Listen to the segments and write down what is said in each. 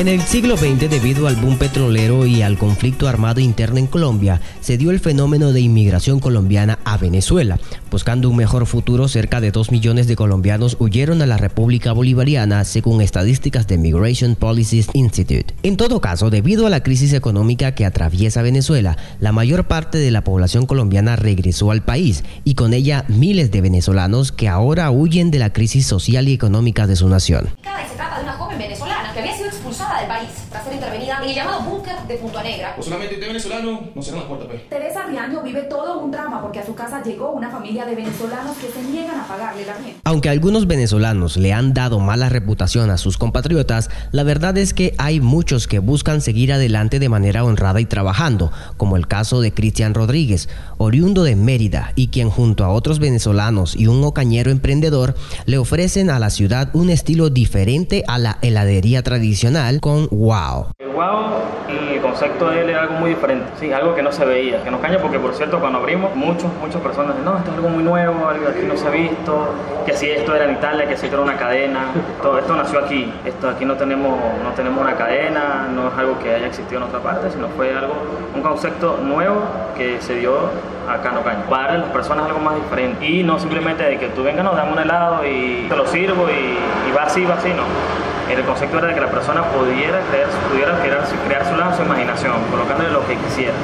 En el siglo XX, debido al boom petrolero y al conflicto armado interno en Colombia, se dio el fenómeno de inmigración colombiana a Venezuela. Buscando un mejor futuro, cerca de 2 millones de colombianos huyeron a la República Bolivariana, según estadísticas de Migration Policies Institute. En todo caso, debido a la crisis económica que atraviesa Venezuela, la mayor parte de la población colombiana regresó al país y con ella miles de venezolanos que ahora huyen de la crisis social y económica de su nación expulsada del país tras ser intervenida en el llamado búnker de Punta Negra. O solamente de venezolano no serán las puertas, pues. Teresa Riaño vive todo un drama porque a su casa llegó una familia de venezolanos que se niegan a pagarle la. Aunque algunos venezolanos le han dado mala reputación a sus compatriotas, la verdad es que hay muchos que buscan seguir adelante de manera honrada y trabajando, como el caso de Cristian Rodríguez, oriundo de Mérida y quien junto a otros venezolanos y un ocañero emprendedor le ofrecen a la ciudad un estilo diferente a la heladería tradicional con Wow. El Wow, el concepto de él es algo muy diferente, sí, algo que no se veía, que nos caña porque por cierto cuando abrimos muchos, muchas personas dicen, no, esto es algo muy nuevo, algo aquí no se ha visto, que si esto era en Italia, que si esto era una cadena, todo esto nació aquí, esto aquí no tenemos, no tenemos una cadena, no es algo que haya existido en otra parte, sino fue algo, un concepto nuevo que se dio acá en Ocaña, para las personas algo más diferente y no simplemente de que tú vengas, no, dame un helado y te lo sirvo y, y va así, va así, no el concepto era de que la persona pudiera, crear, pudiera crear, crear su, lado, su imaginación, colocándole lo que quisiera.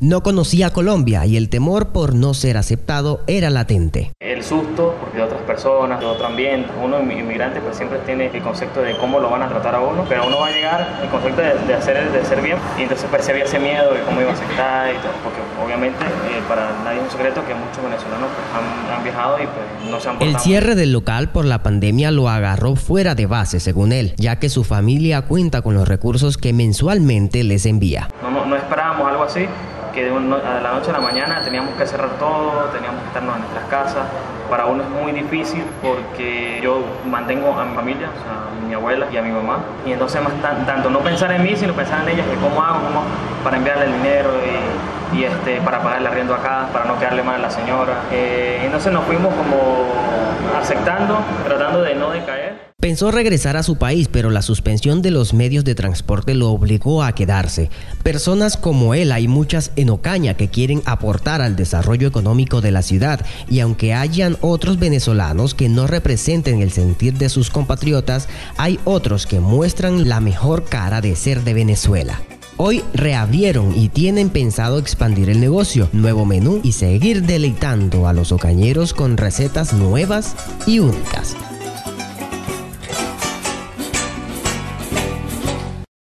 No conocía Colombia y el temor por no ser aceptado era latente. El susto, porque de otras personas, de otro ambiente, uno inmigrante pues siempre tiene el concepto de cómo lo van a tratar a uno, pero uno va a llegar el concepto de, hacer, de ser bien y entonces pues había ese miedo de cómo iba a aceptar y todo, porque obviamente eh, para nadie es un secreto que muchos venezolanos pues, han, han, viajado y pues no se han El cierre del local por la pandemia lo agarró fuera de base, según él, ya que su familia cuenta con los recursos que mensualmente les envía. No, no, no esperábamos algo así que de, la noche a la mañana teníamos que cerrar todo, teníamos que estarnos en nuestras casas. Para uno es muy difícil porque yo mantengo a mi familia, o sea, a mi abuela y a mi mamá. Y entonces más tanto no pensar en mí, sino pensar en ellas, que cómo hago, cómo, para enviarle el dinero y, este, para pagar el arriendo acá, para no quedarle mal a la señora. Eh, entonces nos fuimos como aceptando, tratando de no decaer. Pensó regresar a su país, pero la suspensión de los medios de transporte lo obligó a quedarse. Personas como él hay muchas en Ocaña que quieren aportar al desarrollo económico de la ciudad y aunque hayan otros venezolanos que no representen el sentir de sus compatriotas, hay otros que muestran la mejor cara de ser de Venezuela. Hoy reabrieron y tienen pensado expandir el negocio, nuevo menú y seguir deleitando a los ocañeros con recetas nuevas y únicas.